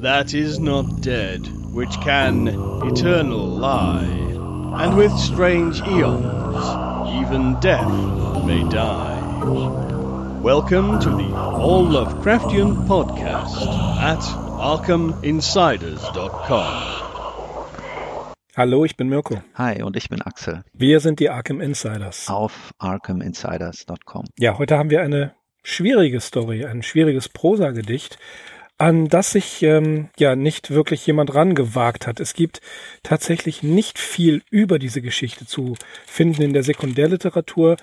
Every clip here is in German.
that is not dead, which can eternal lie, and with strange eons, even death may die. Welcome to the All Lovecraftian Podcast at ArkhamInsiders.com. Hallo, ich bin Mirko. Hi, und ich bin Axel. Wir sind die Arkham Insiders. Auf ArkhamInsiders.com. Ja, heute haben wir eine schwierige Story, ein schwieriges Prosagedicht, an das sich ähm, ja nicht wirklich jemand rangewagt hat. Es gibt tatsächlich nicht viel über diese Geschichte zu finden in der Sekundärliteratur.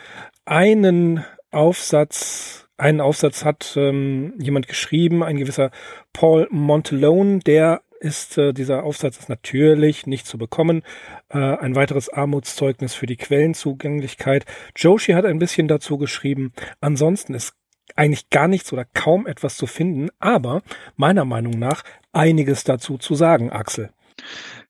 Einen Aufsatz, einen Aufsatz hat ähm, jemand geschrieben, ein gewisser Paul Montelone, der ist äh, dieser Aufsatz ist natürlich nicht zu bekommen. Äh, ein weiteres Armutszeugnis für die Quellenzugänglichkeit. Joshi hat ein bisschen dazu geschrieben. Ansonsten ist eigentlich gar nichts oder kaum etwas zu finden, aber meiner Meinung nach einiges dazu zu sagen, Axel.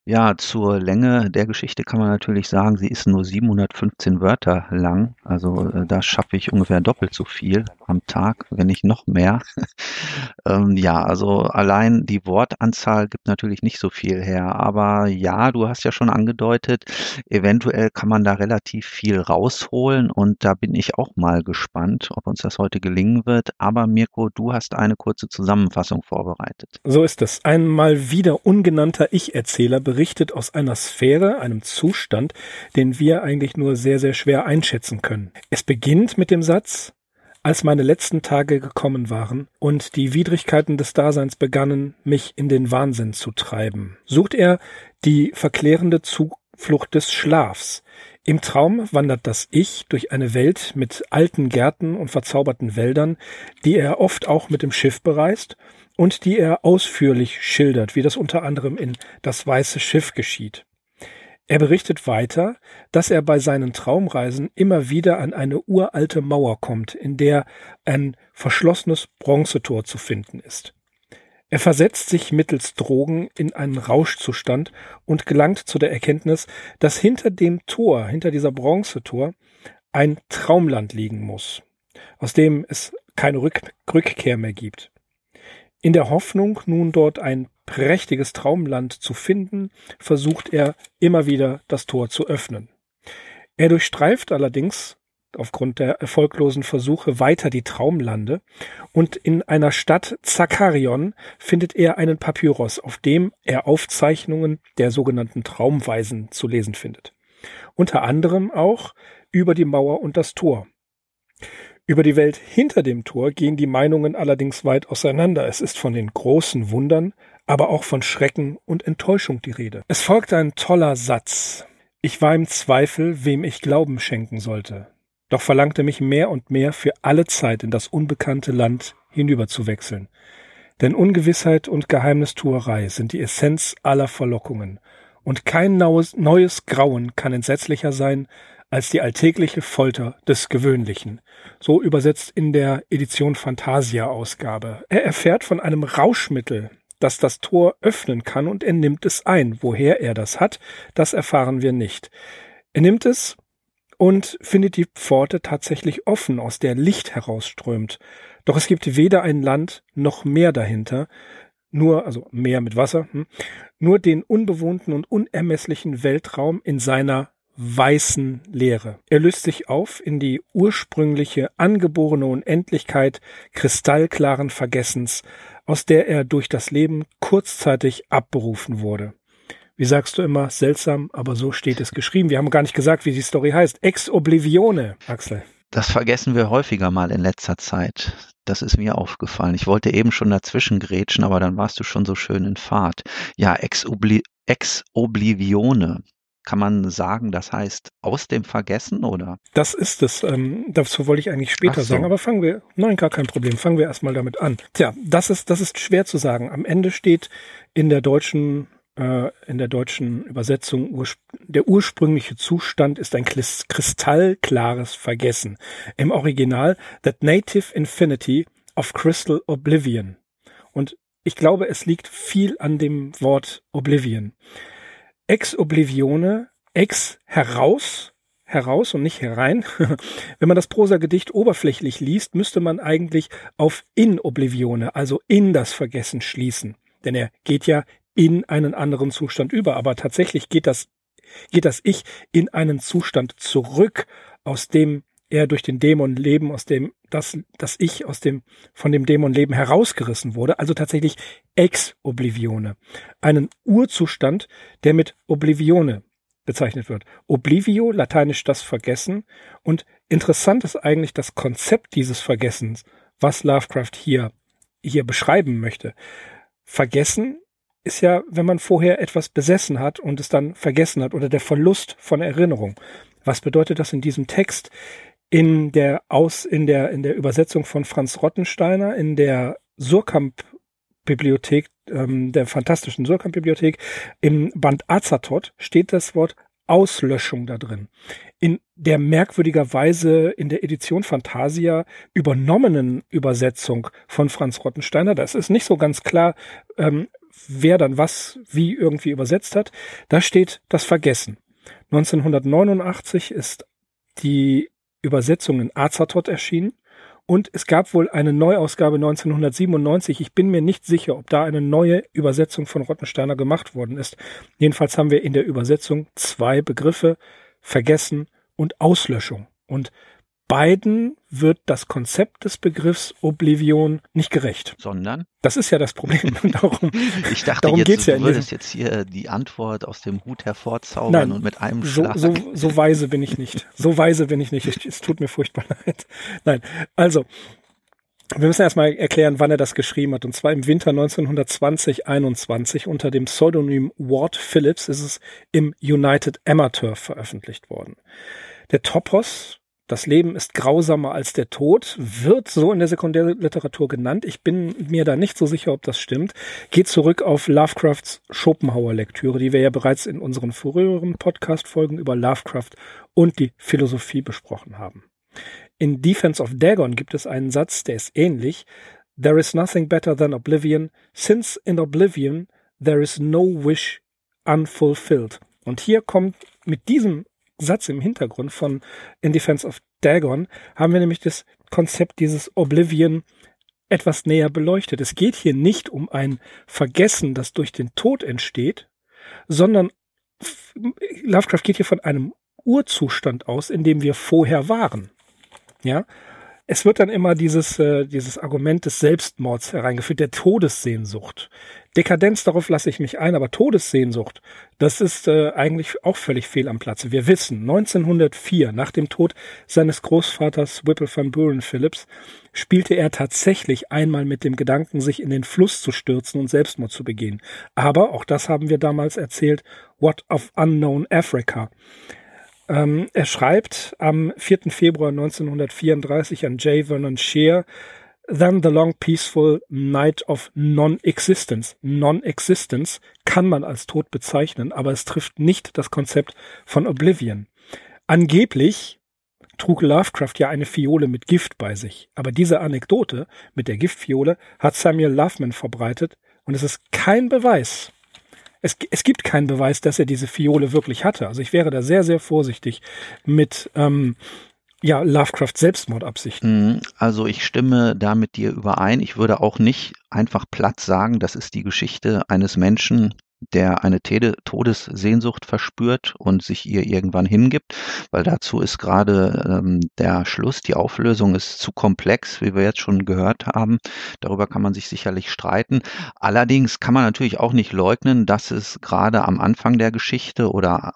Ja, zur Länge der Geschichte kann man natürlich sagen, sie ist nur 715 Wörter lang. Also äh, da schaffe ich ungefähr doppelt so viel am Tag, wenn nicht noch mehr. ähm, ja, also allein die Wortanzahl gibt natürlich nicht so viel her. Aber ja, du hast ja schon angedeutet, eventuell kann man da relativ viel rausholen. Und da bin ich auch mal gespannt, ob uns das heute gelingen wird. Aber Mirko, du hast eine kurze Zusammenfassung vorbereitet. So ist es. Ein mal wieder ungenannter Ich-Erzähler berichtet aus einer Sphäre, einem Zustand, den wir eigentlich nur sehr, sehr schwer einschätzen können. Es beginnt mit dem Satz, als meine letzten Tage gekommen waren und die Widrigkeiten des Daseins begannen, mich in den Wahnsinn zu treiben, sucht er die verklärende Zuflucht des Schlafs. Im Traum wandert das Ich durch eine Welt mit alten Gärten und verzauberten Wäldern, die er oft auch mit dem Schiff bereist und die er ausführlich schildert, wie das unter anderem in Das Weiße Schiff geschieht. Er berichtet weiter, dass er bei seinen Traumreisen immer wieder an eine uralte Mauer kommt, in der ein verschlossenes Bronzetor zu finden ist. Er versetzt sich mittels Drogen in einen Rauschzustand und gelangt zu der Erkenntnis, dass hinter dem Tor, hinter dieser Bronzetor, ein Traumland liegen muss, aus dem es keine Rück Rückkehr mehr gibt. In der Hoffnung, nun dort ein prächtiges Traumland zu finden, versucht er immer wieder das Tor zu öffnen. Er durchstreift allerdings aufgrund der erfolglosen Versuche weiter die Traumlande und in einer Stadt Zakarion findet er einen Papyrus, auf dem er Aufzeichnungen der sogenannten Traumweisen zu lesen findet. Unter anderem auch über die Mauer und das Tor. Über die Welt hinter dem Tor gehen die Meinungen allerdings weit auseinander. Es ist von den großen Wundern, aber auch von Schrecken und Enttäuschung die Rede. Es folgt ein toller Satz. Ich war im Zweifel, wem ich Glauben schenken sollte, doch verlangte mich mehr und mehr für alle Zeit in das unbekannte Land hinüberzuwechseln. Denn Ungewissheit und Geheimnistuerei sind die Essenz aller Verlockungen, und kein neues, neues Grauen kann entsetzlicher sein als die alltägliche Folter des Gewöhnlichen. So übersetzt in der Edition Fantasia Ausgabe. Er erfährt von einem Rauschmittel, das das Tor öffnen kann und er nimmt es ein. Woher er das hat, das erfahren wir nicht. Er nimmt es und findet die Pforte tatsächlich offen, aus der Licht herausströmt. Doch es gibt weder ein Land noch Meer dahinter, nur, also Meer mit Wasser, hm, nur den unbewohnten und unermesslichen Weltraum in seiner weißen Leere. Er löst sich auf in die ursprüngliche angeborene Unendlichkeit kristallklaren Vergessens, aus der er durch das Leben kurzzeitig abberufen wurde. Wie sagst du immer, seltsam, aber so steht es geschrieben. Wir haben gar nicht gesagt, wie die Story heißt. Ex Oblivione, Axel. Das vergessen wir häufiger mal in letzter Zeit. Das ist mir aufgefallen. Ich wollte eben schon dazwischen grätschen, aber dann warst du schon so schön in Fahrt. Ja, Ex, Obli Ex Oblivione. Kann man sagen, das heißt aus dem Vergessen oder? Das ist es. Ähm, dazu wollte ich eigentlich später so. sagen, aber fangen wir, nein, gar kein Problem. Fangen wir erstmal damit an. Tja, das ist, das ist schwer zu sagen. Am Ende steht in der deutschen äh, in der deutschen Übersetzung der ursprüngliche Zustand ist ein kristallklares Vergessen. Im Original That Native Infinity of Crystal Oblivion. Und ich glaube, es liegt viel an dem Wort Oblivion ex oblivione, ex heraus, heraus und nicht herein. Wenn man das Prosagedicht oberflächlich liest, müsste man eigentlich auf in oblivione, also in das Vergessen schließen. denn er geht ja in einen anderen Zustand über. Aber tatsächlich geht das, geht das Ich in einen Zustand zurück, aus dem er durch den Dämon Leben, aus dem das, das Ich aus dem, von dem Dämon Leben herausgerissen wurde, also tatsächlich ex oblivione. Einen Urzustand, der mit Oblivione bezeichnet wird. Oblivio, lateinisch das Vergessen. Und interessant ist eigentlich das Konzept dieses Vergessens, was Lovecraft hier, hier beschreiben möchte. Vergessen ist ja, wenn man vorher etwas besessen hat und es dann vergessen hat oder der Verlust von Erinnerung. Was bedeutet das in diesem Text? In der Aus, in der, in der Übersetzung von Franz Rottensteiner, in der Surkamp Bibliothek, ähm, der fantastischen Surkamp Bibliothek, im Band Azatot steht das Wort Auslöschung da drin. In der merkwürdigerweise in der Edition Fantasia übernommenen Übersetzung von Franz Rottensteiner, das ist nicht so ganz klar, ähm, wer dann was wie irgendwie übersetzt hat, da steht das Vergessen. 1989 ist die Übersetzung in Azatot erschienen und es gab wohl eine Neuausgabe 1997. Ich bin mir nicht sicher, ob da eine neue Übersetzung von Rottensteiner gemacht worden ist. Jedenfalls haben wir in der Übersetzung zwei Begriffe, Vergessen und Auslöschung. Und beiden wird das Konzept des Begriffs Oblivion nicht gerecht. Sondern? Das ist ja das Problem. darum ich dachte, darum jetzt, geht's ja du würdest jetzt hier die Antwort aus dem Hut hervorzaubern Nein, und mit einem Schlag. So, so, so weise bin ich nicht. So weise bin ich nicht. Es tut mir furchtbar leid. Nein, also wir müssen erstmal erklären, wann er das geschrieben hat. Und zwar im Winter 1920-21 unter dem Pseudonym Ward Phillips ist es im United Amateur veröffentlicht worden. Der Topos das Leben ist grausamer als der Tod, wird so in der Sekundärliteratur genannt. Ich bin mir da nicht so sicher, ob das stimmt. Geht zurück auf Lovecrafts Schopenhauer-Lektüre, die wir ja bereits in unseren früheren Podcast-Folgen über Lovecraft und die Philosophie besprochen haben. In Defense of Dagon gibt es einen Satz, der ist ähnlich. There is nothing better than oblivion, since in oblivion there is no wish unfulfilled. Und hier kommt mit diesem Satz im Hintergrund von In Defense of Dagon haben wir nämlich das Konzept dieses Oblivion etwas näher beleuchtet. Es geht hier nicht um ein Vergessen, das durch den Tod entsteht, sondern Lovecraft geht hier von einem Urzustand aus, in dem wir vorher waren. Ja, es wird dann immer dieses, äh, dieses Argument des Selbstmords hereingeführt, der Todessehnsucht. Dekadenz, darauf lasse ich mich ein, aber Todessehnsucht, das ist äh, eigentlich auch völlig fehl am Platze. Wir wissen, 1904, nach dem Tod seines Großvaters Whipple van Buren Phillips, spielte er tatsächlich einmal mit dem Gedanken, sich in den Fluss zu stürzen und Selbstmord zu begehen. Aber, auch das haben wir damals erzählt, What of Unknown Africa. Ähm, er schreibt am 4. Februar 1934 an J. Vernon Shear, Then the long peaceful night of non-existence. Non-existence kann man als Tod bezeichnen, aber es trifft nicht das Konzept von Oblivion. Angeblich trug Lovecraft ja eine Fiole mit Gift bei sich, aber diese Anekdote mit der Giftfiole hat Samuel Loveman verbreitet und es ist kein Beweis, es, es gibt keinen Beweis, dass er diese Fiole wirklich hatte. Also ich wäre da sehr, sehr vorsichtig mit ähm, ja, Lovecraft Selbstmordabsichten. Mhm. Also ich stimme da mit dir überein. Ich würde auch nicht einfach platt sagen, das ist die Geschichte eines Menschen, der eine Todessehnsucht verspürt und sich ihr irgendwann hingibt, weil dazu ist gerade ähm, der Schluss, die Auflösung ist zu komplex, wie wir jetzt schon gehört haben. Darüber kann man sich sicherlich streiten. Allerdings kann man natürlich auch nicht leugnen, dass es gerade am Anfang der Geschichte oder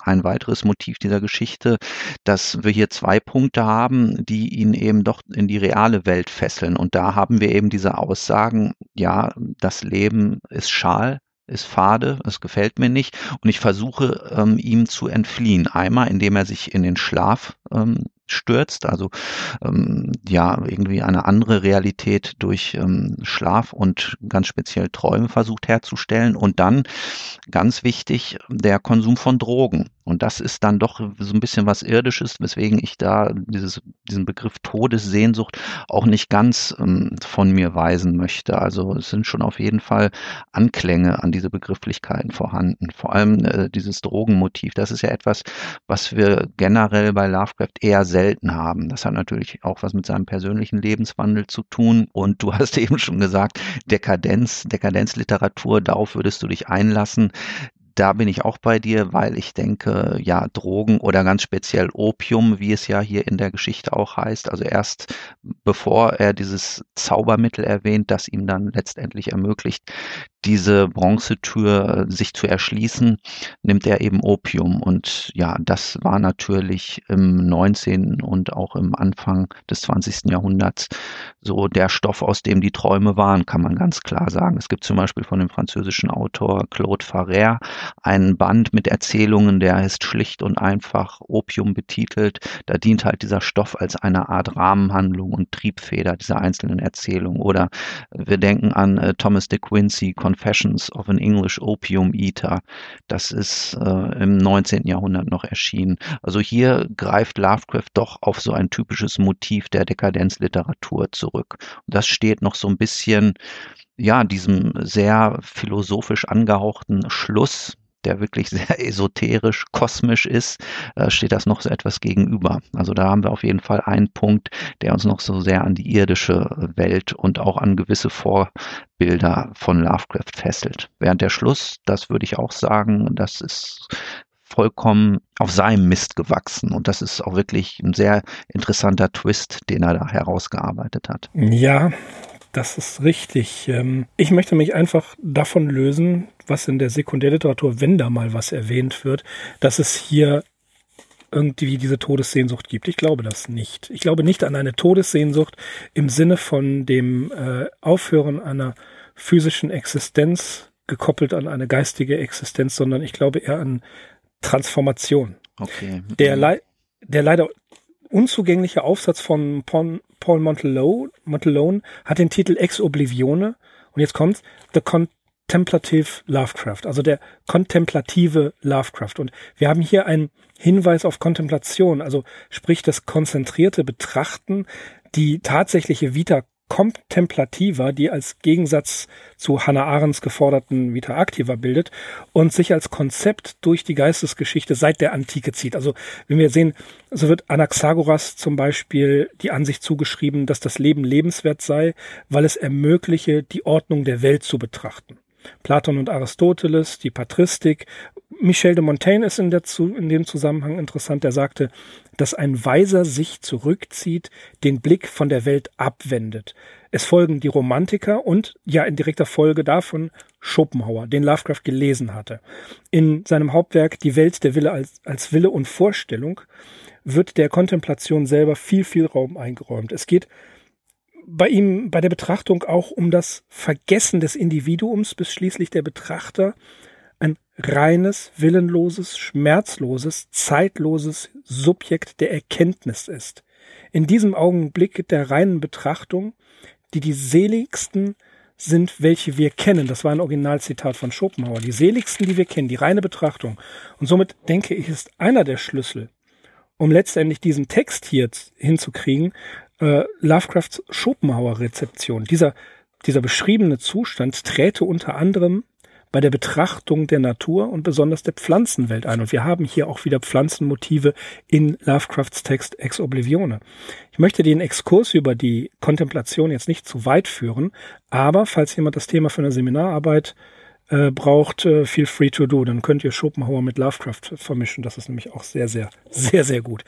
ein weiteres Motiv dieser Geschichte, dass wir hier zwei Punkte haben, die ihn eben doch in die reale Welt fesseln. Und da haben wir eben diese Aussagen, ja, das Leben ist schal, ist fade, es gefällt mir nicht und ich versuche ähm, ihm zu entfliehen. Einmal, indem er sich in den Schlaf ähm, stürzt, also ähm, ja irgendwie eine andere Realität durch ähm, Schlaf und ganz speziell Träume versucht herzustellen und dann ganz wichtig der Konsum von Drogen und das ist dann doch so ein bisschen was irdisches, weswegen ich da dieses, diesen Begriff Todessehnsucht auch nicht ganz ähm, von mir weisen möchte. Also es sind schon auf jeden Fall Anklänge an diese Begrifflichkeiten vorhanden. Vor allem äh, dieses Drogenmotiv, das ist ja etwas, was wir generell bei Lovecraft eher selten selten haben. Das hat natürlich auch was mit seinem persönlichen Lebenswandel zu tun. Und du hast eben schon gesagt, Dekadenz, Dekadenzliteratur, darauf würdest du dich einlassen da bin ich auch bei dir, weil ich denke, ja, Drogen oder ganz speziell Opium, wie es ja hier in der Geschichte auch heißt, also erst bevor er dieses Zaubermittel erwähnt, das ihm dann letztendlich ermöglicht, diese Bronzetür äh, sich zu erschließen, nimmt er eben Opium. Und ja, das war natürlich im 19. und auch im Anfang des 20. Jahrhunderts so der Stoff, aus dem die Träume waren, kann man ganz klar sagen. Es gibt zum Beispiel von dem französischen Autor Claude Farrer einen Band mit Erzählungen, der ist schlicht und einfach Opium betitelt. Da dient halt dieser Stoff als eine Art Rahmenhandlung und Triebfeder dieser einzelnen Erzählungen. Oder wir denken an äh, Thomas de Quincey, Confessions of an English Opium Eater. Das ist äh, im 19. Jahrhundert noch erschienen. Also hier greift Lovecraft doch auf so ein typisches Motiv der Dekadenzliteratur zurück. Und das steht noch so ein bisschen ja, diesem sehr philosophisch angehauchten Schluss der wirklich sehr esoterisch, kosmisch ist, äh, steht das noch so etwas gegenüber. Also da haben wir auf jeden Fall einen Punkt, der uns noch so sehr an die irdische Welt und auch an gewisse Vorbilder von Lovecraft fesselt. Während der Schluss, das würde ich auch sagen, das ist vollkommen auf seinem Mist gewachsen. Und das ist auch wirklich ein sehr interessanter Twist, den er da herausgearbeitet hat. Ja, das ist richtig. Ähm, ich möchte mich einfach davon lösen, was in der Sekundärliteratur, wenn da mal was erwähnt wird, dass es hier irgendwie diese Todessehnsucht gibt. Ich glaube das nicht. Ich glaube nicht an eine Todessehnsucht im Sinne von dem äh, Aufhören einer physischen Existenz gekoppelt an eine geistige Existenz, sondern ich glaube eher an Transformation. Okay. Der, le der leider unzugängliche Aufsatz von Paul, Montelone, hat den Titel Ex Oblivione und jetzt kommt The Contemplative Lovecraft, also der kontemplative Lovecraft. Und wir haben hier einen Hinweis auf Kontemplation, also sprich das konzentrierte Betrachten, die tatsächliche Vita Contemplativa, die als Gegensatz zu Hannah Arendts geforderten Vita Activa bildet und sich als Konzept durch die Geistesgeschichte seit der Antike zieht. Also wenn wir sehen, so wird Anaxagoras zum Beispiel die Ansicht zugeschrieben, dass das Leben lebenswert sei, weil es ermögliche, die Ordnung der Welt zu betrachten. Platon und Aristoteles, die Patristik. Michel de Montaigne ist in, der, in dem Zusammenhang interessant. Der sagte, dass ein Weiser sich zurückzieht, den Blick von der Welt abwendet. Es folgen die Romantiker und ja in direkter Folge davon Schopenhauer, den Lovecraft gelesen hatte. In seinem Hauptwerk Die Welt der Wille als, als Wille und Vorstellung wird der Kontemplation selber viel, viel Raum eingeräumt. Es geht bei ihm bei der Betrachtung auch um das Vergessen des Individuums, bis schließlich der Betrachter ein reines, willenloses, schmerzloses, zeitloses Subjekt der Erkenntnis ist. In diesem Augenblick der reinen Betrachtung, die die seligsten sind, welche wir kennen. Das war ein Originalzitat von Schopenhauer. Die seligsten, die wir kennen, die reine Betrachtung. Und somit denke ich, ist einer der Schlüssel, um letztendlich diesen Text hier hinzukriegen, äh, Lovecrafts Schopenhauer-Rezeption. Dieser, dieser beschriebene Zustand träte unter anderem bei der Betrachtung der Natur und besonders der Pflanzenwelt ein. Und wir haben hier auch wieder Pflanzenmotive in Lovecrafts Text Ex Oblivione. Ich möchte den Exkurs über die Kontemplation jetzt nicht zu weit führen, aber falls jemand das Thema für eine Seminararbeit äh, braucht, äh, feel free to do. Dann könnt ihr Schopenhauer mit Lovecraft vermischen. Das ist nämlich auch sehr, sehr, sehr, sehr gut.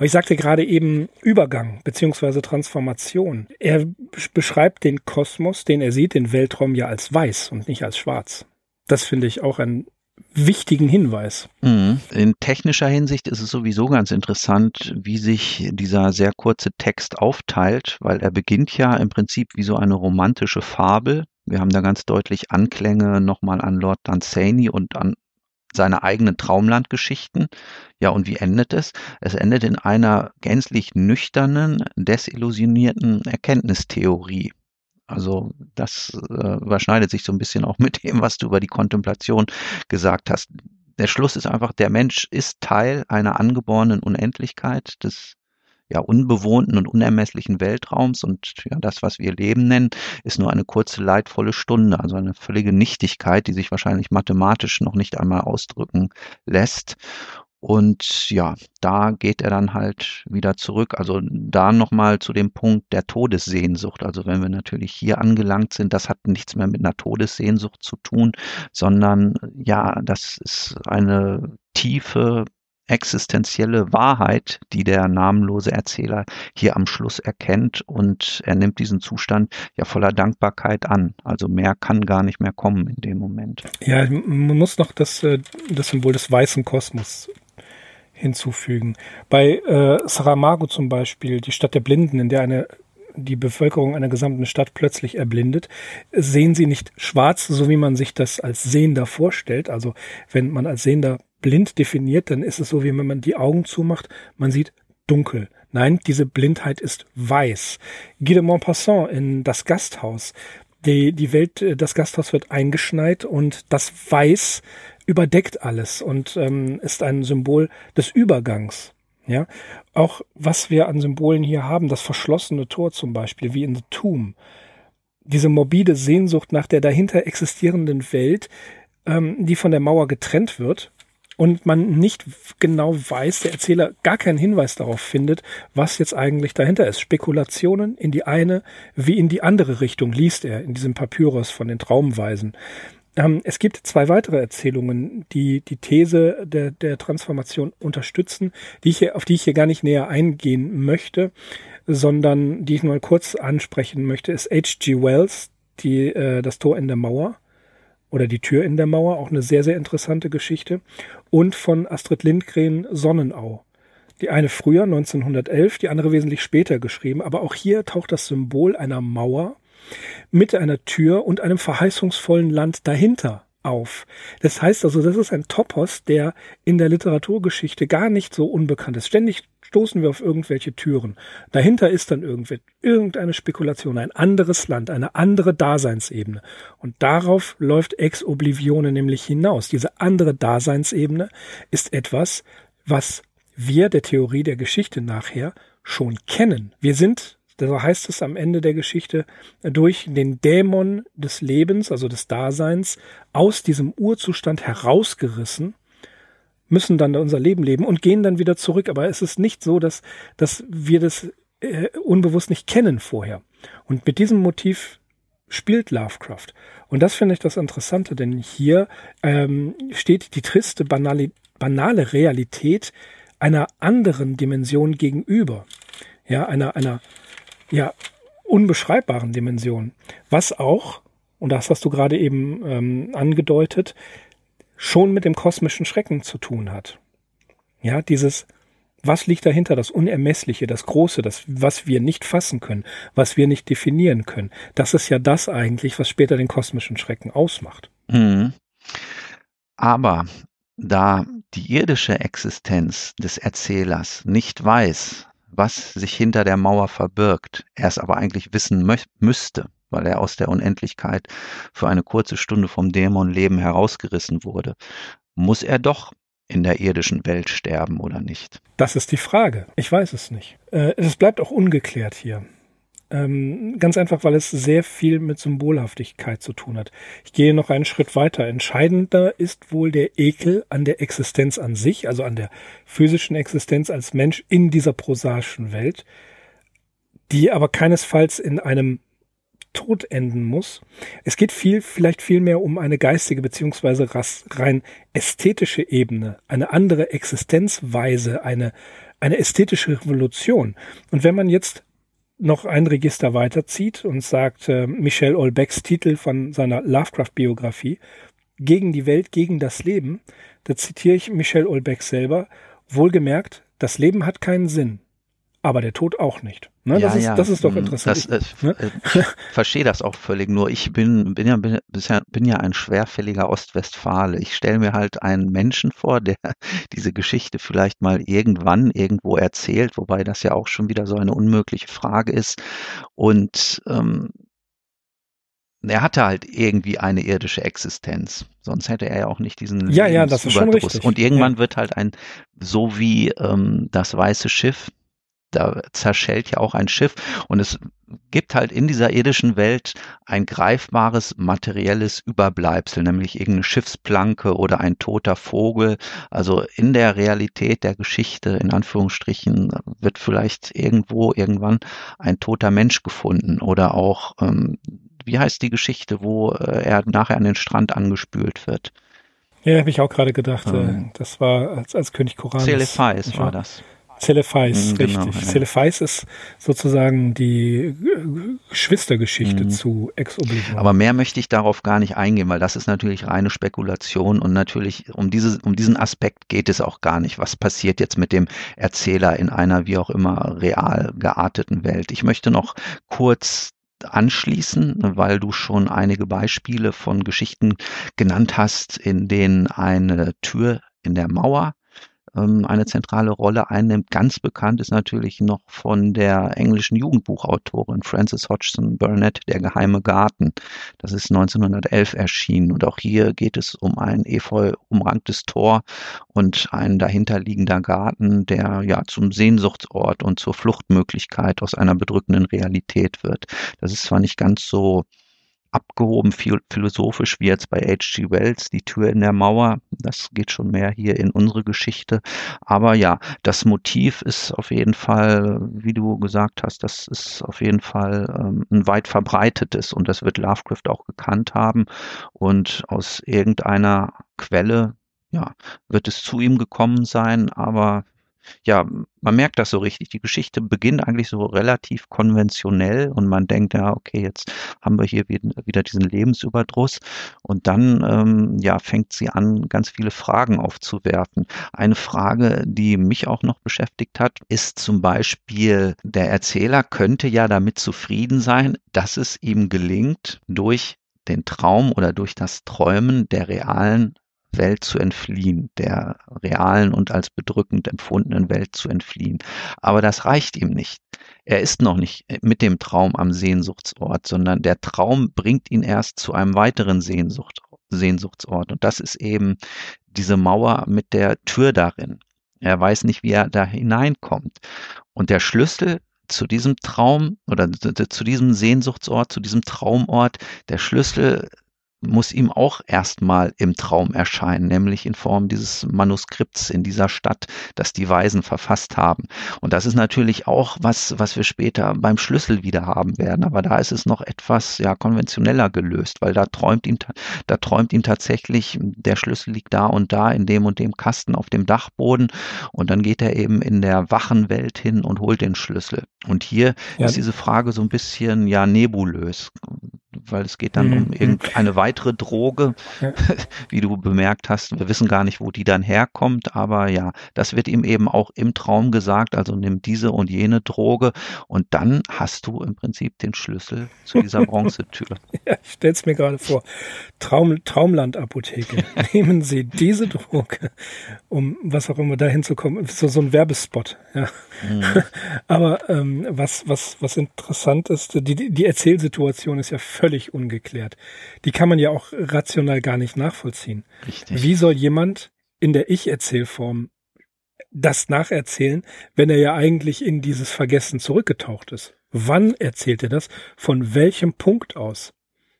Aber ich sagte gerade eben Übergang beziehungsweise Transformation. Er beschreibt den Kosmos, den er sieht, den Weltraum ja als weiß und nicht als schwarz. Das finde ich auch einen wichtigen Hinweis. Mhm. In technischer Hinsicht ist es sowieso ganz interessant, wie sich dieser sehr kurze Text aufteilt, weil er beginnt ja im Prinzip wie so eine romantische Fabel. Wir haben da ganz deutlich Anklänge nochmal an Lord Dunsany und an seine eigenen Traumlandgeschichten. Ja, und wie endet es? Es endet in einer gänzlich nüchternen, desillusionierten Erkenntnistheorie. Also das äh, überschneidet sich so ein bisschen auch mit dem, was du über die Kontemplation gesagt hast. Der Schluss ist einfach, der Mensch ist Teil einer angeborenen Unendlichkeit des ja, unbewohnten und unermesslichen Weltraums und ja, das, was wir Leben nennen, ist nur eine kurze, leidvolle Stunde, also eine völlige Nichtigkeit, die sich wahrscheinlich mathematisch noch nicht einmal ausdrücken lässt. Und ja, da geht er dann halt wieder zurück. Also da nochmal zu dem Punkt der Todessehnsucht. Also wenn wir natürlich hier angelangt sind, das hat nichts mehr mit einer Todessehnsucht zu tun, sondern ja, das ist eine tiefe existenzielle Wahrheit, die der namenlose Erzähler hier am Schluss erkennt und er nimmt diesen Zustand ja voller Dankbarkeit an. Also mehr kann gar nicht mehr kommen in dem Moment. Ja, man muss noch das, äh, das Symbol des weißen Kosmos hinzufügen. Bei äh, Saramago zum Beispiel, die Stadt der Blinden, in der eine die Bevölkerung einer gesamten Stadt plötzlich erblindet, sehen sie nicht schwarz, so wie man sich das als Sehender vorstellt. Also wenn man als Sehender blind definiert, dann ist es so, wie wenn man die Augen zumacht, man sieht dunkel. Nein, diese Blindheit ist weiß. Guy de Maupassant in Das Gasthaus. Die, die Welt, das Gasthaus wird eingeschneit und das Weiß überdeckt alles und ähm, ist ein Symbol des Übergangs. Ja, auch was wir an Symbolen hier haben, das verschlossene Tor zum Beispiel, wie in The Tomb, diese morbide Sehnsucht nach der dahinter existierenden Welt, ähm, die von der Mauer getrennt wird und man nicht genau weiß, der Erzähler gar keinen Hinweis darauf findet, was jetzt eigentlich dahinter ist. Spekulationen in die eine wie in die andere Richtung liest er in diesem Papyrus von den Traumweisen. Ähm, es gibt zwei weitere Erzählungen, die die These der, der Transformation unterstützen, die hier, auf die ich hier gar nicht näher eingehen möchte, sondern die ich nur kurz ansprechen möchte, ist H.G. Wells, die, äh, das Tor in der Mauer oder die Tür in der Mauer, auch eine sehr, sehr interessante Geschichte, und von Astrid Lindgren Sonnenau. Die eine früher, 1911, die andere wesentlich später geschrieben, aber auch hier taucht das Symbol einer Mauer mit einer Tür und einem verheißungsvollen Land dahinter auf. Das heißt also, das ist ein Topos, der in der Literaturgeschichte gar nicht so unbekannt ist. Ständig stoßen wir auf irgendwelche Türen. Dahinter ist dann irgendeine Spekulation, ein anderes Land, eine andere Daseinsebene. Und darauf läuft Ex Oblivione nämlich hinaus. Diese andere Daseinsebene ist etwas, was wir der Theorie der Geschichte nachher schon kennen. Wir sind so heißt es am Ende der Geschichte, durch den Dämon des Lebens, also des Daseins, aus diesem Urzustand herausgerissen, müssen dann unser Leben leben und gehen dann wieder zurück. Aber es ist nicht so, dass, dass wir das äh, unbewusst nicht kennen vorher. Und mit diesem Motiv spielt Lovecraft. Und das finde ich das Interessante, denn hier ähm, steht die triste, banale, banale Realität einer anderen Dimension gegenüber. Ja, einer, einer ja, unbeschreibbaren Dimension. Was auch, und das hast du gerade eben ähm, angedeutet, schon mit dem kosmischen Schrecken zu tun hat. Ja, dieses, was liegt dahinter, das Unermessliche, das Große, das, was wir nicht fassen können, was wir nicht definieren können. Das ist ja das eigentlich, was später den kosmischen Schrecken ausmacht. Mhm. Aber da die irdische Existenz des Erzählers nicht weiß, was sich hinter der Mauer verbirgt, er es aber eigentlich wissen müsste, weil er aus der Unendlichkeit für eine kurze Stunde vom Dämonleben herausgerissen wurde, muss er doch in der irdischen Welt sterben oder nicht? Das ist die Frage. Ich weiß es nicht. Äh, es bleibt auch ungeklärt hier. Ähm, ganz einfach, weil es sehr viel mit Symbolhaftigkeit zu tun hat. Ich gehe noch einen Schritt weiter. Entscheidender ist wohl der Ekel an der Existenz an sich, also an der physischen Existenz als Mensch in dieser prosaischen Welt, die aber keinesfalls in einem Tod enden muss. Es geht viel, vielleicht viel mehr um eine geistige beziehungsweise rein ästhetische Ebene, eine andere Existenzweise, eine, eine ästhetische Revolution. Und wenn man jetzt noch ein Register weiterzieht und sagt, äh, Michel Olbecks Titel von seiner Lovecraft-Biografie, Gegen die Welt, gegen das Leben, da zitiere ich Michel Olbeck selber, wohlgemerkt, das Leben hat keinen Sinn, aber der Tod auch nicht. Ne? Ja, das, ist, ja. das ist doch mhm. interessant. Das, ich, ne? Äh, ich verstehe das auch völlig. Nur ich bin, bin, ja, bin, bin ja ein schwerfälliger Ostwestfale. Ich stelle mir halt einen Menschen vor, der diese Geschichte vielleicht mal irgendwann irgendwo erzählt, wobei das ja auch schon wieder so eine unmögliche Frage ist. Und ähm, er hatte halt irgendwie eine irdische Existenz. Sonst hätte er ja auch nicht diesen ja, ja, das ist schon richtig. Und irgendwann ja. wird halt ein, so wie ähm, das weiße Schiff da zerschellt ja auch ein Schiff und es gibt halt in dieser irdischen Welt ein greifbares materielles Überbleibsel, nämlich irgendeine Schiffsplanke oder ein toter Vogel. Also in der Realität der Geschichte, in Anführungsstrichen, wird vielleicht irgendwo irgendwann ein toter Mensch gefunden oder auch, ähm, wie heißt die Geschichte, wo äh, er nachher an den Strand angespült wird? Ja, habe ich auch gerade gedacht. Ähm, das war als, als König Koran. Celephais war das. Celephais, mhm, genau, richtig. Ja. Celephais ist sozusagen die äh, Geschwistergeschichte mhm. zu Ex Oblivion. Aber mehr möchte ich darauf gar nicht eingehen, weil das ist natürlich reine Spekulation und natürlich um, diese, um diesen Aspekt geht es auch gar nicht. Was passiert jetzt mit dem Erzähler in einer wie auch immer real gearteten Welt? Ich möchte noch kurz anschließen, weil du schon einige Beispiele von Geschichten genannt hast, in denen eine Tür in der Mauer ähm, eine zentrale Rolle einnimmt. Ganz bekannt ist natürlich noch von der englischen Jugendbuchautorin Frances Hodgson Burnett, Der geheime Garten. Das ist 1911 erschienen und auch hier geht es um ein efeu umranktes Tor und ein dahinterliegender Garten, der ja zum Sehnsuchtsort und zur Fluchtmöglichkeit aus einer bedrückenden Realität wird. Das ist zwar nicht ganz so abgehoben philosophisch wie jetzt bei H.G. Wells, die Tür in der Mauer. Das geht schon mehr hier in unsere Geschichte. Aber ja, das Motiv ist auf jeden Fall, wie du gesagt hast, das ist auf jeden Fall ähm, ein weit verbreitetes und das wird Lovecraft auch gekannt haben und aus irgendeiner Quelle ja, wird es zu ihm gekommen sein, aber ja, man merkt das so richtig. Die Geschichte beginnt eigentlich so relativ konventionell und man denkt, ja, okay, jetzt haben wir hier wieder diesen Lebensüberdruss und dann, ähm, ja, fängt sie an, ganz viele Fragen aufzuwerfen. Eine Frage, die mich auch noch beschäftigt hat, ist zum Beispiel, der Erzähler könnte ja damit zufrieden sein, dass es ihm gelingt, durch den Traum oder durch das Träumen der realen Welt zu entfliehen, der realen und als bedrückend empfundenen Welt zu entfliehen. Aber das reicht ihm nicht. Er ist noch nicht mit dem Traum am Sehnsuchtsort, sondern der Traum bringt ihn erst zu einem weiteren Sehnsucht, Sehnsuchtsort. Und das ist eben diese Mauer mit der Tür darin. Er weiß nicht, wie er da hineinkommt. Und der Schlüssel zu diesem Traum oder zu diesem Sehnsuchtsort, zu diesem Traumort, der Schlüssel muss ihm auch erstmal im Traum erscheinen, nämlich in Form dieses Manuskripts in dieser Stadt, das die Weisen verfasst haben. Und das ist natürlich auch was, was wir später beim Schlüssel wieder haben werden. Aber da ist es noch etwas, ja, konventioneller gelöst, weil da träumt ihm, da träumt ihm tatsächlich, der Schlüssel liegt da und da in dem und dem Kasten auf dem Dachboden. Und dann geht er eben in der wachen Welt hin und holt den Schlüssel. Und hier ja. ist diese Frage so ein bisschen, ja, nebulös weil es geht dann mhm. um irgendeine weitere Droge, ja. wie du bemerkt hast. Wir wissen gar nicht, wo die dann herkommt, aber ja, das wird ihm eben auch im Traum gesagt, also nimm diese und jene Droge und dann hast du im Prinzip den Schlüssel zu dieser Bronzetür. ja, ich stell's mir gerade vor. Traum, Traumland-Apotheke. Nehmen Sie diese Droge, um was auch immer dahin zu kommen. So, so ein Werbespot, ja. Mhm. aber ähm, was, was, was interessant ist, die, die Erzählsituation ist ja völlig ungeklärt. Die kann man ja auch rational gar nicht nachvollziehen. Richtig. Wie soll jemand in der Ich-Erzählform das nacherzählen, wenn er ja eigentlich in dieses Vergessen zurückgetaucht ist? Wann erzählt er das? Von welchem Punkt aus?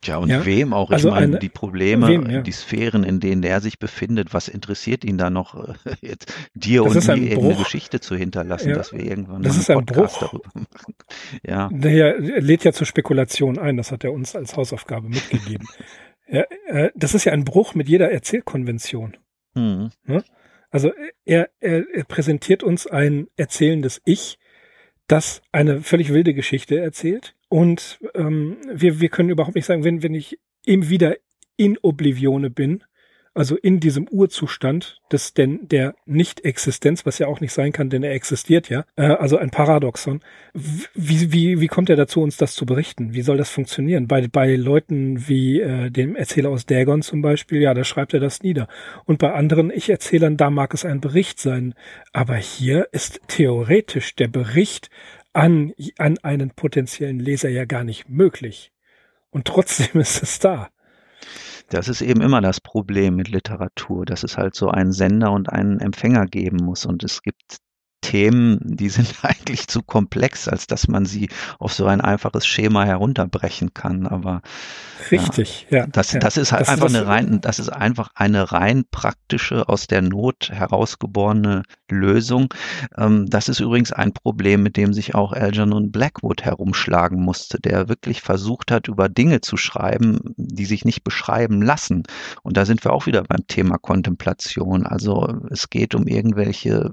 Tja, und ja? wem auch? Ich also meine, die Probleme, wem, ja. die Sphären, in denen der sich befindet, was interessiert ihn da noch, äh, jetzt dir das und mir eine Geschichte zu hinterlassen, ja. dass wir irgendwann das ist ein Podcast Bruch. darüber machen. Ja. Der lädt ja zur Spekulation ein, das hat er uns als Hausaufgabe mitgegeben. ja, äh, das ist ja ein Bruch mit jeder Erzählkonvention. Mhm. Ne? Also er, er, er präsentiert uns ein erzählendes Ich, das eine völlig wilde Geschichte erzählt. Und ähm, wir, wir können überhaupt nicht sagen, wenn, wenn ich eben wieder in Oblivione bin, also in diesem Urzustand des denn der Nicht-Existenz, was ja auch nicht sein kann, denn er existiert ja, äh, also ein Paradoxon. Wie, wie, wie kommt er dazu, uns das zu berichten? Wie soll das funktionieren? Bei, bei Leuten wie äh, dem Erzähler aus Dagon zum Beispiel, ja, da schreibt er das nieder. Und bei anderen Ich-Erzählern, da mag es ein Bericht sein. Aber hier ist theoretisch der Bericht an, an einen potenziellen Leser ja gar nicht möglich. Und trotzdem ist es da. Das ist eben immer das Problem mit Literatur, dass es halt so einen Sender und einen Empfänger geben muss. Und es gibt Themen, die sind eigentlich zu komplex, als dass man sie auf so ein einfaches Schema herunterbrechen kann. Aber richtig, ja, ja das, ja. das ist halt das einfach ist eine rein, das ist einfach eine rein praktische aus der Not herausgeborene Lösung. Ähm, das ist übrigens ein Problem, mit dem sich auch Algernon Blackwood herumschlagen musste, der wirklich versucht hat, über Dinge zu schreiben, die sich nicht beschreiben lassen. Und da sind wir auch wieder beim Thema Kontemplation. Also es geht um irgendwelche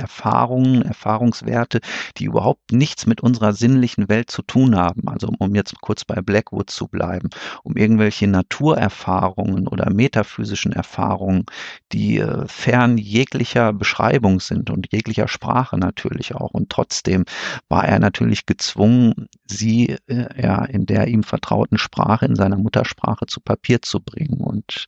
Erfahrungen, Erfahrungswerte, die überhaupt nichts mit unserer sinnlichen Welt zu tun haben. Also um jetzt kurz bei Blackwood zu bleiben, um irgendwelche Naturerfahrungen oder metaphysischen Erfahrungen, die äh, fern jeglicher Beschreibung sind und jeglicher Sprache natürlich auch. Und trotzdem war er natürlich gezwungen, sie äh, ja in der ihm vertrauten Sprache, in seiner Muttersprache zu Papier zu bringen. Und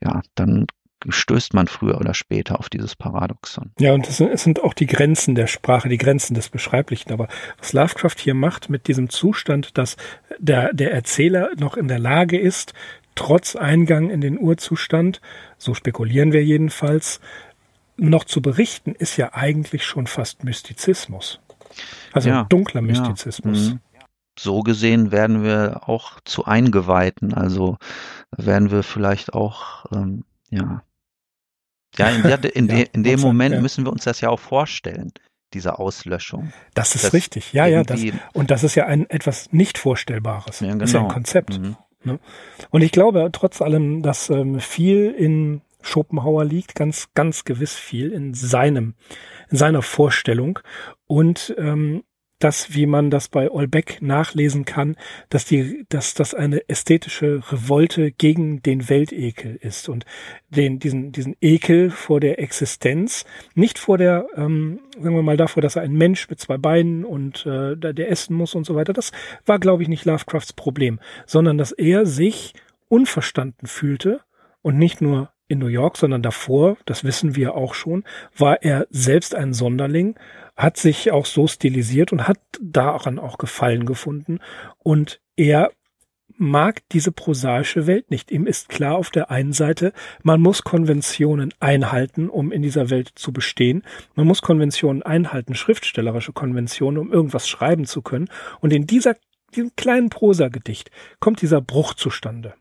ja, dann stößt man früher oder später auf dieses Paradoxon. Ja, und es sind auch die Grenzen der Sprache, die Grenzen des Beschreiblichen. Aber was Lovecraft hier macht mit diesem Zustand, dass der, der Erzähler noch in der Lage ist, trotz Eingang in den Urzustand, so spekulieren wir jedenfalls, noch zu berichten, ist ja eigentlich schon fast Mystizismus. Also ja, dunkler Mystizismus. Ja, mhm. so gesehen werden wir auch zu Eingeweihten, also werden wir vielleicht auch ähm, ja ja, in, der, in, ja, de, in dem Moment ja. müssen wir uns das ja auch vorstellen, diese Auslöschung. Das ist das richtig, ja, ja. Das, und das ist ja ein etwas nicht Vorstellbares. Ja, genau. Das ist ja ein genau. Konzept. Mhm. Ne? Und ich glaube trotz allem, dass ähm, viel in Schopenhauer liegt, ganz, ganz gewiss viel in seinem, in seiner Vorstellung. Und ähm, das, wie man das bei Olbeck nachlesen kann, dass die, dass das eine ästhetische Revolte gegen den Weltekel ist und den, diesen, diesen Ekel vor der Existenz, nicht vor der, ähm, sagen wir mal davor, dass er ein Mensch mit zwei Beinen und äh, der essen muss und so weiter. Das war, glaube ich, nicht Lovecrafts Problem, sondern dass er sich unverstanden fühlte und nicht nur in New York, sondern davor, das wissen wir auch schon, war er selbst ein Sonderling hat sich auch so stilisiert und hat daran auch Gefallen gefunden. Und er mag diese prosaische Welt nicht. Ihm ist klar auf der einen Seite, man muss Konventionen einhalten, um in dieser Welt zu bestehen. Man muss Konventionen einhalten, schriftstellerische Konventionen, um irgendwas schreiben zu können. Und in dieser, diesem kleinen Prosagedicht kommt dieser Bruch zustande.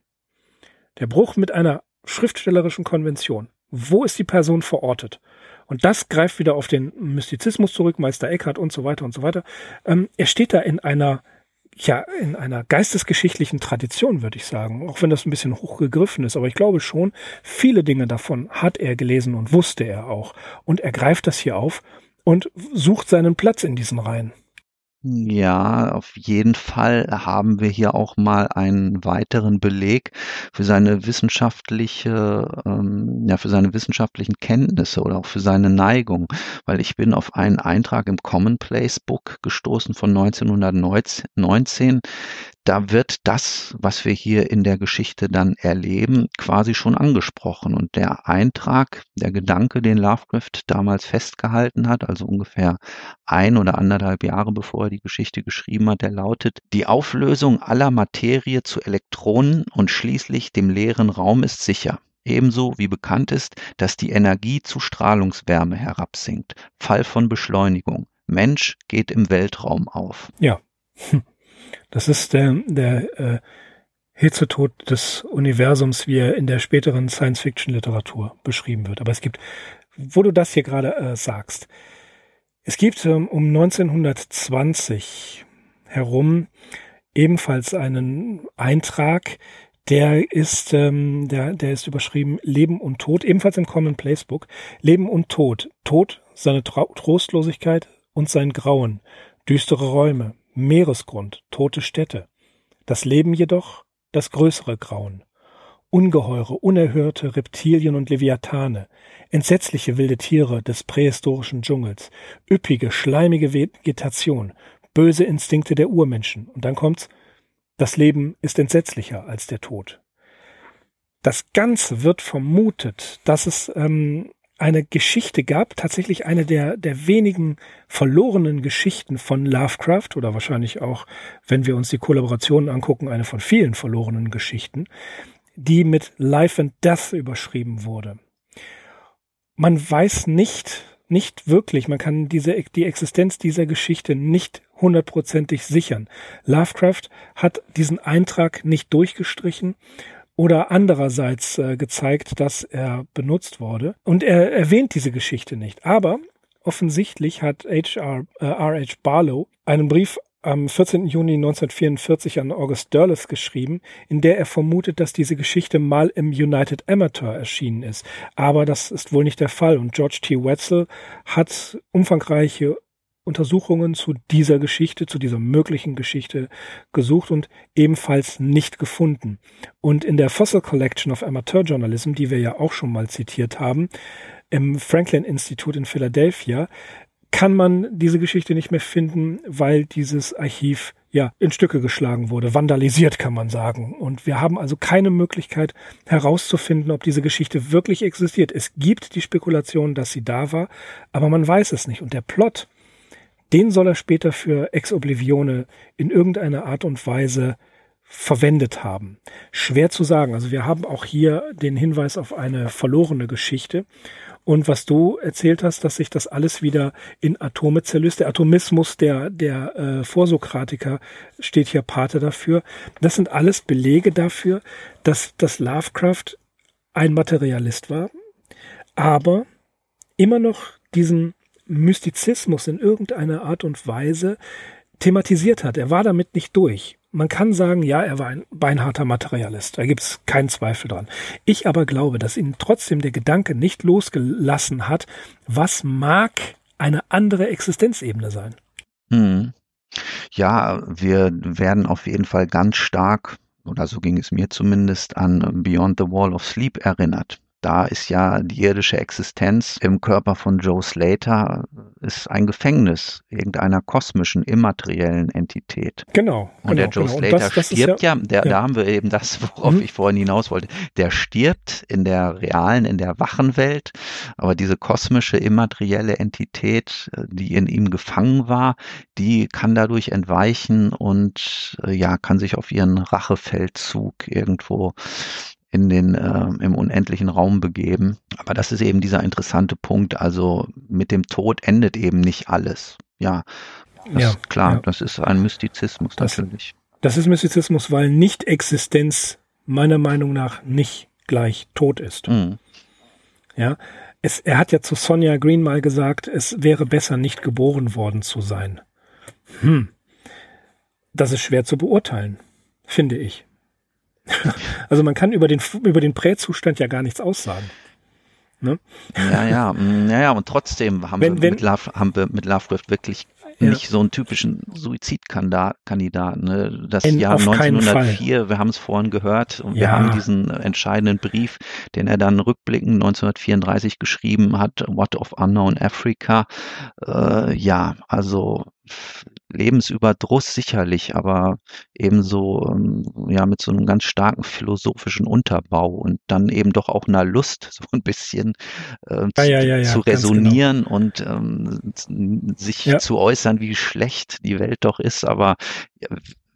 Der Bruch mit einer schriftstellerischen Konvention. Wo ist die Person verortet? Und das greift wieder auf den Mystizismus zurück, Meister Eckhart und so weiter und so weiter. Ähm, er steht da in einer ja, in einer geistesgeschichtlichen Tradition, würde ich sagen, auch wenn das ein bisschen hochgegriffen ist, aber ich glaube schon, viele Dinge davon hat er gelesen und wusste er auch. Und er greift das hier auf und sucht seinen Platz in diesen Reihen. Ja, auf jeden Fall haben wir hier auch mal einen weiteren Beleg für seine wissenschaftliche, ähm, ja, für seine wissenschaftlichen Kenntnisse oder auch für seine Neigung, weil ich bin auf einen Eintrag im Commonplace Book gestoßen von 1919, da wird das, was wir hier in der Geschichte dann erleben, quasi schon angesprochen. Und der Eintrag, der Gedanke, den Lovecraft damals festgehalten hat, also ungefähr ein oder anderthalb Jahre bevor er die Geschichte geschrieben hat, der lautet, die Auflösung aller Materie zu Elektronen und schließlich dem leeren Raum ist sicher. Ebenso wie bekannt ist, dass die Energie zu Strahlungswärme herabsinkt. Fall von Beschleunigung. Mensch geht im Weltraum auf. Ja. Das ist der, der äh, Hitzetod des Universums, wie er in der späteren Science-Fiction-Literatur beschrieben wird. Aber es gibt, wo du das hier gerade äh, sagst, es gibt ähm, um 1920 herum ebenfalls einen Eintrag, der ist, ähm, der, der ist überschrieben Leben und Tod, ebenfalls im Common Place Book. Leben und Tod. Tod, seine Trostlosigkeit und sein Grauen. Düstere Räume, Meeresgrund, tote Städte. Das Leben jedoch das größere Grauen. Ungeheure, unerhörte Reptilien und Leviathane, entsetzliche wilde Tiere des prähistorischen Dschungels, üppige, schleimige Vegetation, böse Instinkte der Urmenschen. Und dann kommt's, das Leben ist entsetzlicher als der Tod. Das Ganze wird vermutet, dass es ähm, eine Geschichte gab, tatsächlich eine der, der wenigen verlorenen Geschichten von Lovecraft oder wahrscheinlich auch, wenn wir uns die Kollaborationen angucken, eine von vielen verlorenen Geschichten, die mit Life and Death überschrieben wurde. Man weiß nicht, nicht wirklich, man kann diese, die Existenz dieser Geschichte nicht hundertprozentig sichern. Lovecraft hat diesen Eintrag nicht durchgestrichen oder andererseits äh, gezeigt, dass er benutzt wurde. Und er erwähnt diese Geschichte nicht. Aber offensichtlich hat H.R. Äh, R.H. Barlow einen Brief am 14. Juni 1944 an August Derleth geschrieben, in der er vermutet, dass diese Geschichte mal im United Amateur erschienen ist. Aber das ist wohl nicht der Fall und George T. Wetzel hat umfangreiche Untersuchungen zu dieser Geschichte, zu dieser möglichen Geschichte gesucht und ebenfalls nicht gefunden. Und in der Fossil Collection of Amateur Journalism, die wir ja auch schon mal zitiert haben, im Franklin Institute in Philadelphia, kann man diese Geschichte nicht mehr finden, weil dieses Archiv ja in Stücke geschlagen wurde, vandalisiert kann man sagen. Und wir haben also keine Möglichkeit herauszufinden, ob diese Geschichte wirklich existiert. Es gibt die Spekulation, dass sie da war, aber man weiß es nicht. Und der Plot, den soll er später für Ex Oblivione in irgendeiner Art und Weise verwendet haben. Schwer zu sagen. Also wir haben auch hier den Hinweis auf eine verlorene Geschichte. Und was du erzählt hast, dass sich das alles wieder in Atome zerlöst. Der Atomismus der, der äh, Vorsokratiker steht hier Pate dafür. Das sind alles Belege dafür, dass, dass Lovecraft ein Materialist war, aber immer noch diesen Mystizismus in irgendeiner Art und Weise thematisiert hat. Er war damit nicht durch. Man kann sagen, ja, er war ein beinharter Materialist. Da gibt es keinen Zweifel dran. Ich aber glaube, dass ihn trotzdem der Gedanke nicht losgelassen hat, was mag eine andere Existenzebene sein. Hm. Ja, wir werden auf jeden Fall ganz stark, oder so ging es mir zumindest, an Beyond the Wall of Sleep erinnert da ist ja die irdische Existenz im Körper von Joe Slater ist ein Gefängnis irgendeiner kosmischen, immateriellen Entität. Genau. Und genau, der Joe genau. Slater das, das stirbt ja, ja, der, ja. da haben wir eben das, worauf Mhm. ich vorhin hinaus wollte. Der stirbt in der realen, in der wachen Welt, aber diese kosmische, immaterielle Entität, äh, die in ihm gefangen war, die kann dadurch entweichen und äh, ja, kann sich auf ihren Rachefeldzug irgendwo in den äh, im unendlichen Raum begeben. Aber das ist eben dieser interessante Punkt. Also mit dem Tod endet eben nicht alles. Ja, Ja, klar. ja. Das ist ein Mystizismus Das- natürlich. Das ist Mystizismus, weil Nicht-Existenz meiner Meinung nach nicht gleich tot ist. Mhm. Ja, es, er hat ja zu Sonja Green mal gesagt, es wäre besser, nicht geboren worden zu sein. Hm. Das ist schwer zu beurteilen, finde ich. also man kann über den, über den Präzustand ja gar nichts aussagen. Ja, ja, mm, ja, ja, und trotzdem haben, Wenn- wir, wenn- mit Love, haben wir mit Lovecraft wirklich Ja. nicht so einen typischen Suizidkandidaten. Ne? Das In- Jahr auf keinen 1904, wir haben es vorhin gehört, und wir Ja. haben diesen entscheidenden Brief, den er dann rückblickend 1934 geschrieben hat, What of Unknown Africa. Äh, ja, also Lebensüberdruss sicherlich, aber ebenso ähm, ja mit so einem ganz starken philosophischen Unterbau und dann eben doch auch einer Lust, so ein bisschen äh, Ja, zu, ja, ja, zu genau. resonieren und ähm, sich zu äußern, wie schlecht die Welt doch ist. Aber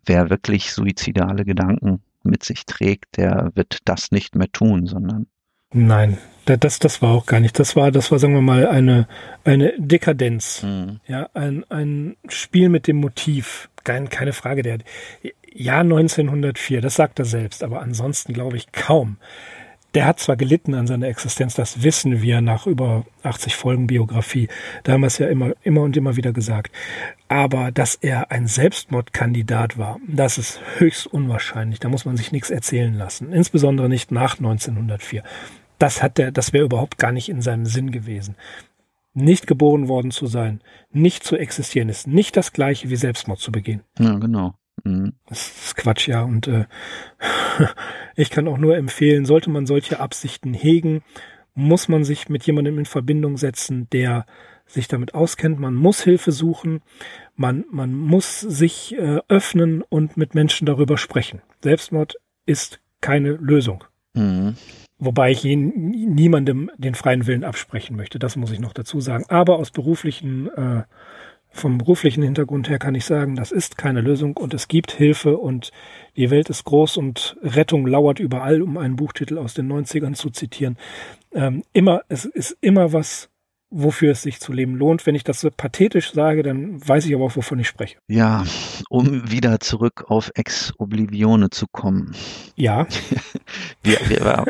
wer wirklich suizidale Gedanken mit sich trägt, der wird das nicht mehr tun, sondern Nein, da- das, das war auch gar nicht. Das war, das war, sagen wir mal, eine, eine Dekadenz. hm, Ja, ein, ein Spiel mit dem Motiv. Kein, keine Frage. Der Jahr 1904, das sagt er selbst, aber ansonsten glaube ich kaum. Der hat zwar gelitten an seiner Existenz, das wissen wir nach über 80 Folgen Biografie. Da haben wir es ja immer, immer und immer wieder gesagt. Aber dass er ein Selbstmordkandidat war, das ist höchst unwahrscheinlich. Da muss man sich nichts erzählen lassen. Insbesondere nicht nach 1904. Das hat der, das wäre überhaupt gar nicht in seinem Sinn gewesen nicht geboren worden zu sein, nicht zu existieren, ist nicht das gleiche wie Selbstmord zu begehen. ja genau. Hm. Das ist Quatsch, ja. Und äh, ich kann auch nur empfehlen, sollte man solche Absichten hegen, muss man sich mit jemandem in Verbindung setzen, der sich damit auskennt. Man muss Hilfe suchen, man, man muss sich äh, öffnen und mit Menschen darüber sprechen. Selbstmord ist keine Lösung. Hm. Wobei ich ihn, niemandem den freien Willen absprechen möchte, das muss ich noch dazu sagen. Aber aus beruflichen, äh, vom beruflichen Hintergrund her kann ich sagen, das ist keine Lösung und es gibt Hilfe und die Welt ist groß und Rettung lauert überall, um einen Buchtitel aus den 90ern zu zitieren. Ähm, immer, es ist immer was wofür es sich zu leben lohnt. Wenn ich das so pathetisch sage, dann weiß ich aber auch, wovon ich spreche. Ja, um wieder zurück auf Ex Oblivione zu kommen. Ja. wir, wir,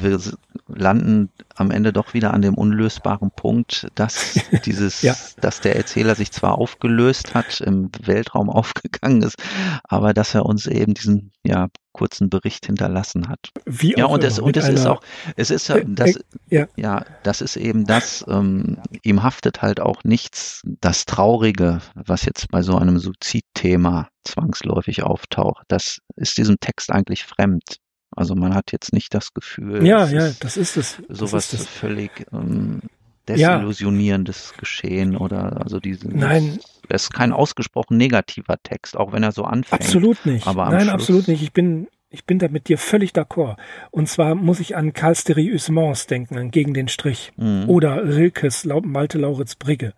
wir landen am Ende doch wieder an dem unlösbaren Punkt, dass dieses, ja. dass der Erzähler sich zwar aufgelöst hat, im Weltraum aufgegangen ist, aber dass er uns eben diesen ja kurzen Bericht hinterlassen hat. Wie ja, und es, und es ist auch, es ist das, äh, ja. ja, das ist eben das, ähm, ihm haftet halt auch nichts, das Traurige, was jetzt bei so einem Suizidthema zwangsläufig auftaucht. Das ist diesem Text eigentlich fremd. Also man hat jetzt nicht das Gefühl, ja, ja, das ist es. Sowas ist völlig ähm, desillusionierendes ja. Geschehen oder also diese. Nein. Es ist kein ausgesprochen negativer Text, auch wenn er so anfängt. Absolut nicht. Aber Nein, Schluss, absolut nicht. Ich bin, ich bin da mit dir völlig d'accord. Und zwar muss ich an Karl Steri Usmans denken, an Gegen den Strich. Mhm. Oder Rilkes Malte Lauritz Brigge.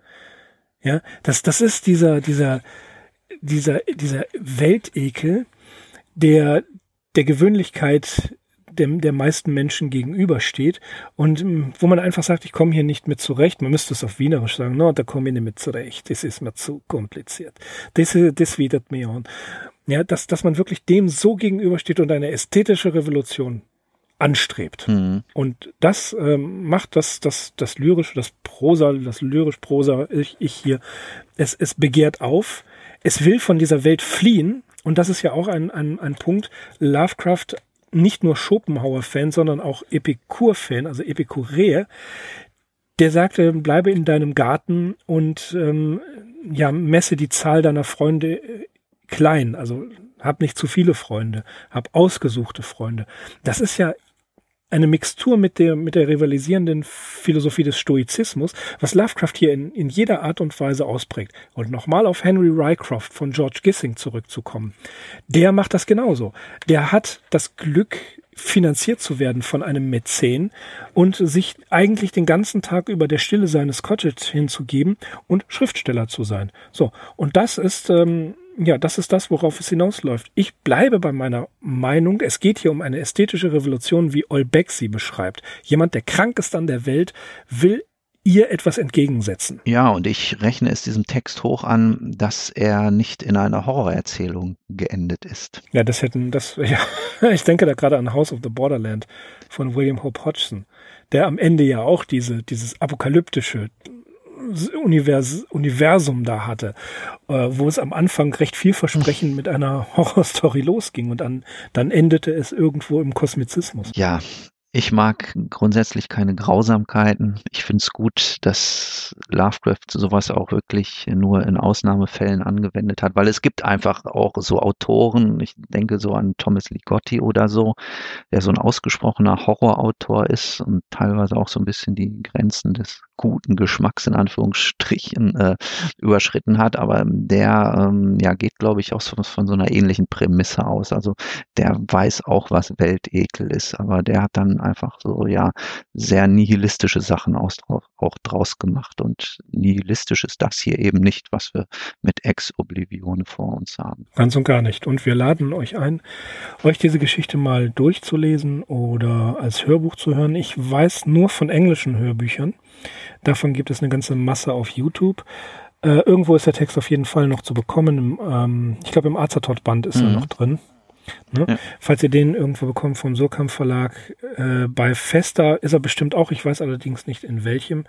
Ja, das, das ist dieser, dieser, dieser, dieser Weltekel, der, der Gewöhnlichkeit der, der meisten Menschen gegenübersteht und mm, wo man einfach sagt, ich komme hier nicht mit zurecht. Man müsste es auf Wienerisch sagen, no, da komme ich nicht mit zurecht. Das ist mir zu kompliziert. Das, das widert mir an. Ja, dass, dass man wirklich dem so gegenübersteht und eine ästhetische Revolution anstrebt. Mhm. Und das ähm, macht das, das, das lyrische, das Prosa, das lyrisch-Prosa, ich, ich hier, es, es begehrt auf, es will von dieser Welt fliehen, und das ist ja auch ein, ein, ein Punkt. Lovecraft, nicht nur Schopenhauer-Fan, sondern auch Epikur-Fan, also Epikureer, der sagte, bleibe in deinem Garten und ähm, ja, messe die Zahl deiner Freunde äh, klein. Also hab nicht zu viele Freunde, hab ausgesuchte Freunde. Das ist ja eine Mixtur mit der, mit der rivalisierenden Philosophie des Stoizismus, was Lovecraft hier in, in jeder Art und Weise ausprägt. Und nochmal auf Henry Rycroft von George Gissing zurückzukommen. Der macht das genauso. Der hat das Glück, finanziert zu werden von einem Mäzen und sich eigentlich den ganzen Tag über der Stille seines Cottage hinzugeben und Schriftsteller zu sein. So, und das ist ähm, ja, das ist das, worauf es hinausläuft. Ich bleibe bei meiner Meinung, es geht hier um eine ästhetische Revolution, wie Olbeck sie beschreibt. Jemand, der krank ist an der Welt, will ihr etwas entgegensetzen. Ja, und ich rechne es diesem Text hoch an, dass er nicht in einer Horrorerzählung geendet ist. Ja, das hätten, das, ja, ich denke da gerade an House of the Borderland von William Hope Hodgson, der am Ende ja auch diese, dieses apokalyptische, Univers Universum da hatte, äh, wo es am Anfang recht vielversprechend mit einer Horrorstory losging und dann, dann endete es irgendwo im Kosmizismus. Ja, ich mag grundsätzlich keine Grausamkeiten. Ich finde es gut, dass Lovecraft sowas auch wirklich nur in Ausnahmefällen angewendet hat, weil es gibt einfach auch so Autoren, ich denke so an Thomas Ligotti oder so, der so ein ausgesprochener Horrorautor ist und teilweise auch so ein bisschen die Grenzen des guten Geschmacks in Anführungsstrichen äh, überschritten hat, aber der ähm, ja geht, glaube ich, auch so, von so einer ähnlichen Prämisse aus. Also der weiß auch, was Weltekel ist, aber der hat dann einfach so ja sehr nihilistische Sachen aus, auch draus gemacht und nihilistisch ist das hier eben nicht, was wir mit Ex Oblivione vor uns haben. Ganz und gar nicht. Und wir laden euch ein, euch diese Geschichte mal durchzulesen oder als Hörbuch zu hören. Ich weiß nur von englischen Hörbüchern. Davon gibt es eine ganze Masse auf YouTube. Äh, irgendwo ist der Text auf jeden Fall noch zu bekommen. Im, ähm, ich glaube, im Azatot-Band ist mhm. er noch drin. Ne? Ja. Falls ihr den irgendwo bekommt vom Surkamp Verlag, äh, bei Festa ist er bestimmt auch, ich weiß allerdings nicht in welchem.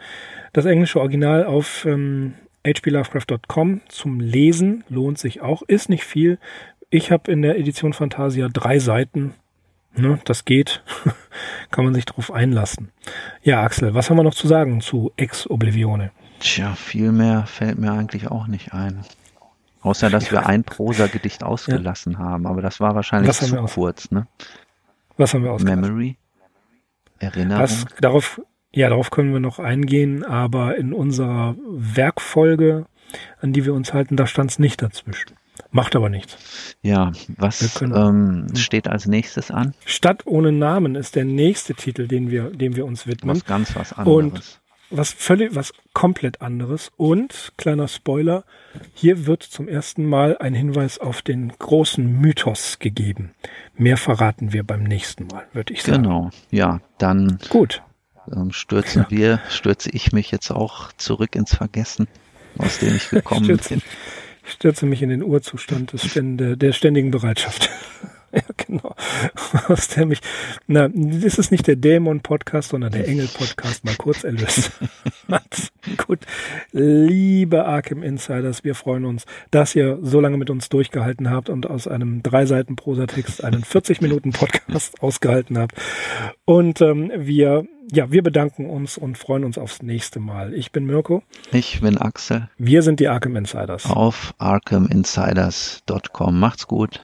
Das englische Original auf ähm, hplovecraft.com zum Lesen lohnt sich auch, ist nicht viel. Ich habe in der Edition Fantasia drei Seiten Ne, das geht. Kann man sich drauf einlassen. Ja, Axel, was haben wir noch zu sagen zu Ex Oblivione? Tja, viel mehr fällt mir eigentlich auch nicht ein. Außer, dass ja. wir ein Prosa-Gedicht ausgelassen ja. haben, aber das war wahrscheinlich zu kurz, ne? Was haben wir ausgelassen? Memory? Erinnerung? Das, darauf, ja, darauf können wir noch eingehen, aber in unserer Werkfolge, an die wir uns halten, da stand es nicht dazwischen. Macht aber nichts. Ja, was ähm, steht als nächstes an? Stadt ohne Namen ist der nächste Titel, den wir, dem wir uns widmen. Was ganz was anderes. Und was völlig, was komplett anderes. Und, kleiner Spoiler, hier wird zum ersten Mal ein Hinweis auf den großen Mythos gegeben. Mehr verraten wir beim nächsten Mal, würde ich sagen. Genau, ja, dann. Gut. ähm, stürzen wir, stürze ich mich jetzt auch zurück ins Vergessen, aus dem ich gekommen stürze, bin. Ich stürze mich in den Urzustand des der ständigen Bereitschaft. ja, genau. Aus der mich, na, das ist nicht der Dämon-Podcast, sondern der Engel-Podcast, mal kurz erlöst. Gut. Liebe Arkham Insiders, wir freuen uns, dass ihr so lange mit uns durchgehalten habt und aus einem drei Seiten Prosatext einen 40 Minuten Podcast ausgehalten habt. Und ähm, wir ja, wir bedanken uns und freuen uns aufs nächste Mal. Ich bin Mirko. Ich bin Axel. Wir sind die Arkham Insiders. Auf arkhaminsiders.com. Macht's gut.